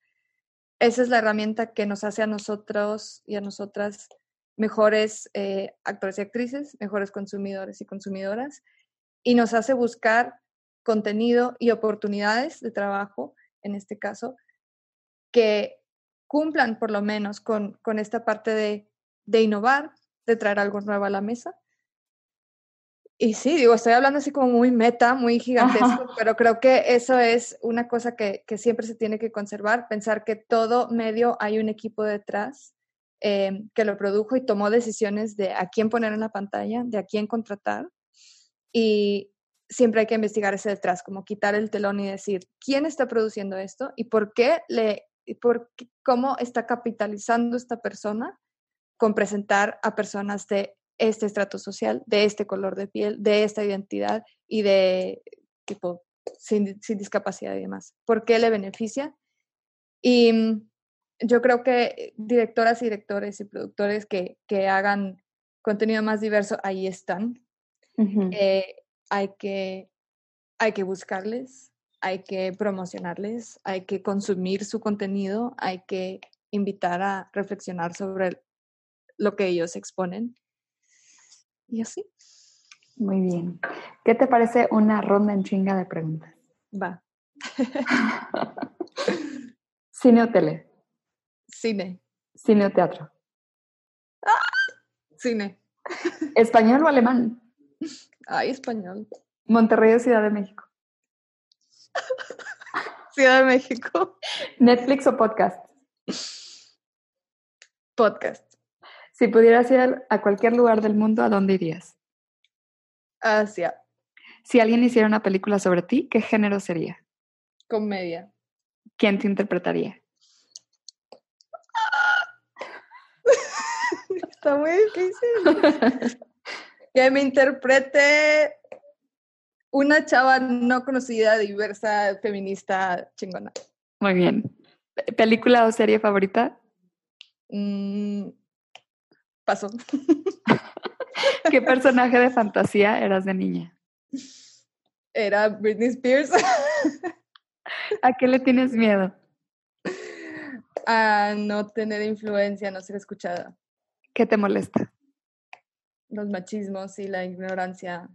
Esa es la herramienta que nos hace a nosotros y a nosotras mejores eh, actores y actrices, mejores consumidores y consumidoras, y nos hace buscar contenido y oportunidades de trabajo, en este caso, que cumplan por lo menos con, con esta parte de, de innovar, de traer algo nuevo a la mesa. Y sí, digo, estoy hablando así como muy meta, muy gigantesco, pero creo que eso es una cosa que, que, siempre se tiene que conservar, pensar que todo medio hay un equipo detrás eh, que lo produjo y tomó decisiones de a quién poner en la pantalla, de a quién contratar. Y siempre hay que investigar ese detrás, como quitar el telón y decir quién está produciendo esto y por qué le, y por qué, cómo está capitalizando esta persona con presentar a personas de este estrato social, de este color de piel, de esta identidad y de tipo sin, sin discapacidad y demás. ¿Por qué le beneficia? Y mm, yo creo que directoras y directores y productores que, que hagan contenido más diverso, ahí están. eh, hay, que, hay que buscarles, hay que promocionarles, hay que consumir su contenido, hay que invitar a reflexionar sobre lo que ellos exponen y así. Muy bien. ¿Qué te parece una ronda en chinga de preguntas? Va. *laughs* ¿Cine o tele? Cine. ¿Cine o teatro? Cine. ¿Español o alemán? *laughs* Ay, español. ¿Monterrey o Ciudad de México? *laughs* Ciudad de México. ¿Netflix o podcast? Podcast. Si pudieras ir a cualquier lugar del mundo, ¿a dónde irías? Asia. Si alguien hiciera una película sobre ti, ¿qué género sería? Comedia. ¿Quién te interpretaría? *laughs* Está muy difícil. Que me interprete una chava no conocida, diversa, feminista, chingona. Muy bien. ¿Película o serie favorita? Mm, paso. *laughs* ¿Qué personaje de fantasía eras de niña? Era Britney Spears. ¿A qué le tienes miedo? A no tener influencia, no ser escuchada. ¿Qué te molesta? Los machismos y la ignorancia.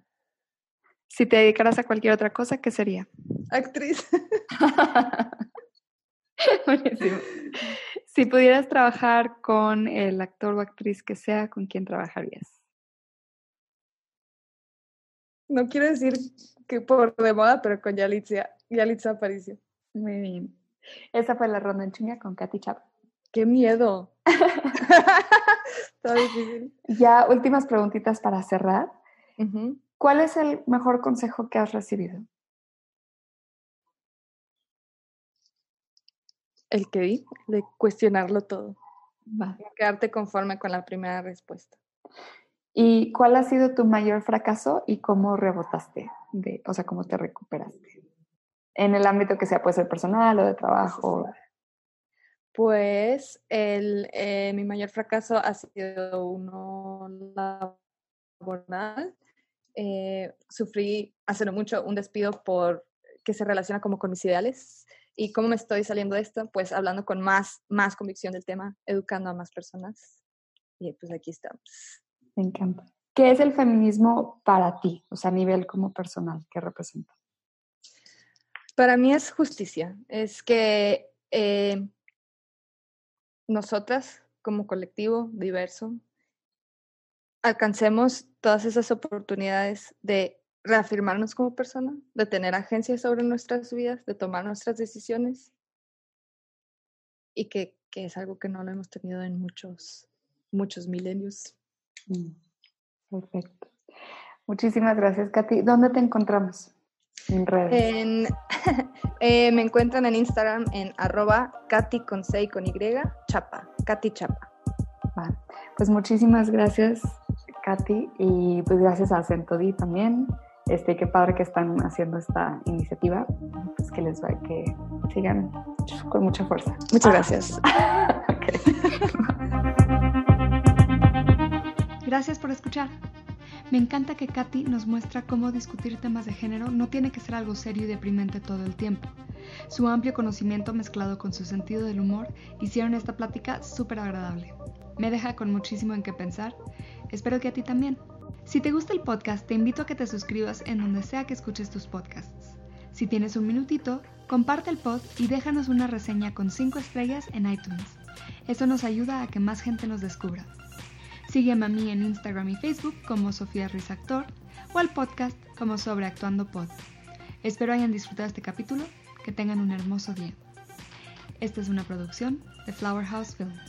Si te dedicaras a cualquier otra cosa, ¿qué sería? Actriz. *laughs* Buenísimo. Si pudieras trabajar con el actor o actriz que sea, ¿con quién trabajarías? No quiero decir que por de moda, pero con Yalitza, Yalitza Aparicio. Muy bien. Esa fue la ronda en chinga con Katy Chap. ¡Qué miedo! *laughs* Está difícil. Ya, últimas preguntitas para cerrar. ¿Cuál es el mejor consejo que has recibido? El que di, de cuestionarlo todo. Va. No quedarte conforme con la primera respuesta. ¿Y cuál ha sido tu mayor fracaso y cómo rebotaste? De, o sea, cómo te recuperaste. En el ámbito que sea, puede ser personal o de trabajo. Pues el, eh, mi mayor fracaso ha sido uno laboral. Eh, sufrí hace no mucho un despido por que se relaciona como con mis ideales. ¿Y cómo me estoy saliendo de esto? Pues hablando con más, más convicción del tema, educando a más personas. Y pues aquí estamos. Me encanta. ¿Qué es el feminismo para ti? O sea, a nivel como personal, ¿qué representa? Para mí es justicia. Es que eh, nosotras, como colectivo diverso, alcancemos todas esas oportunidades de reafirmarnos como persona, de tener agencia sobre nuestras vidas, de tomar nuestras decisiones y que, que es algo que no lo hemos tenido en muchos, muchos milenios. Mm, Perfecto. Muchísimas gracias, Katy. ¿Dónde te encontramos? En redes. En, *laughs* eh, me encuentran en Instagram en arroba Katy con C y con Y, Chapa, Katy Chapa. Va. Pues muchísimas gracias, Katy, y pues gracias a Centodi también. Este, qué padre que están haciendo esta iniciativa. Pues que les va, que sigan con mucha fuerza. Muchas Ah, gracias. *laughs* Gracias por escuchar. Me encanta que Katy nos muestra cómo discutir temas de género no tiene que ser algo serio y deprimente todo el tiempo. Su amplio conocimiento mezclado con su sentido del humor hicieron esta plática súper agradable. Me deja con muchísimo en qué pensar. Espero que a ti también. Si te gusta el podcast, te invito a que te suscribas en donde sea que escuches tus podcasts. Si tienes un minutito, comparte el pod y déjanos una reseña con 5 estrellas en iTunes. Eso nos ayuda a que más gente nos descubra. Sígueme a mí en Instagram y Facebook como Sofía Ruiz Actor o al podcast como Sobreactuando Pod. Espero hayan disfrutado este capítulo, que tengan un hermoso día. Esta es una producción de Flower House Films.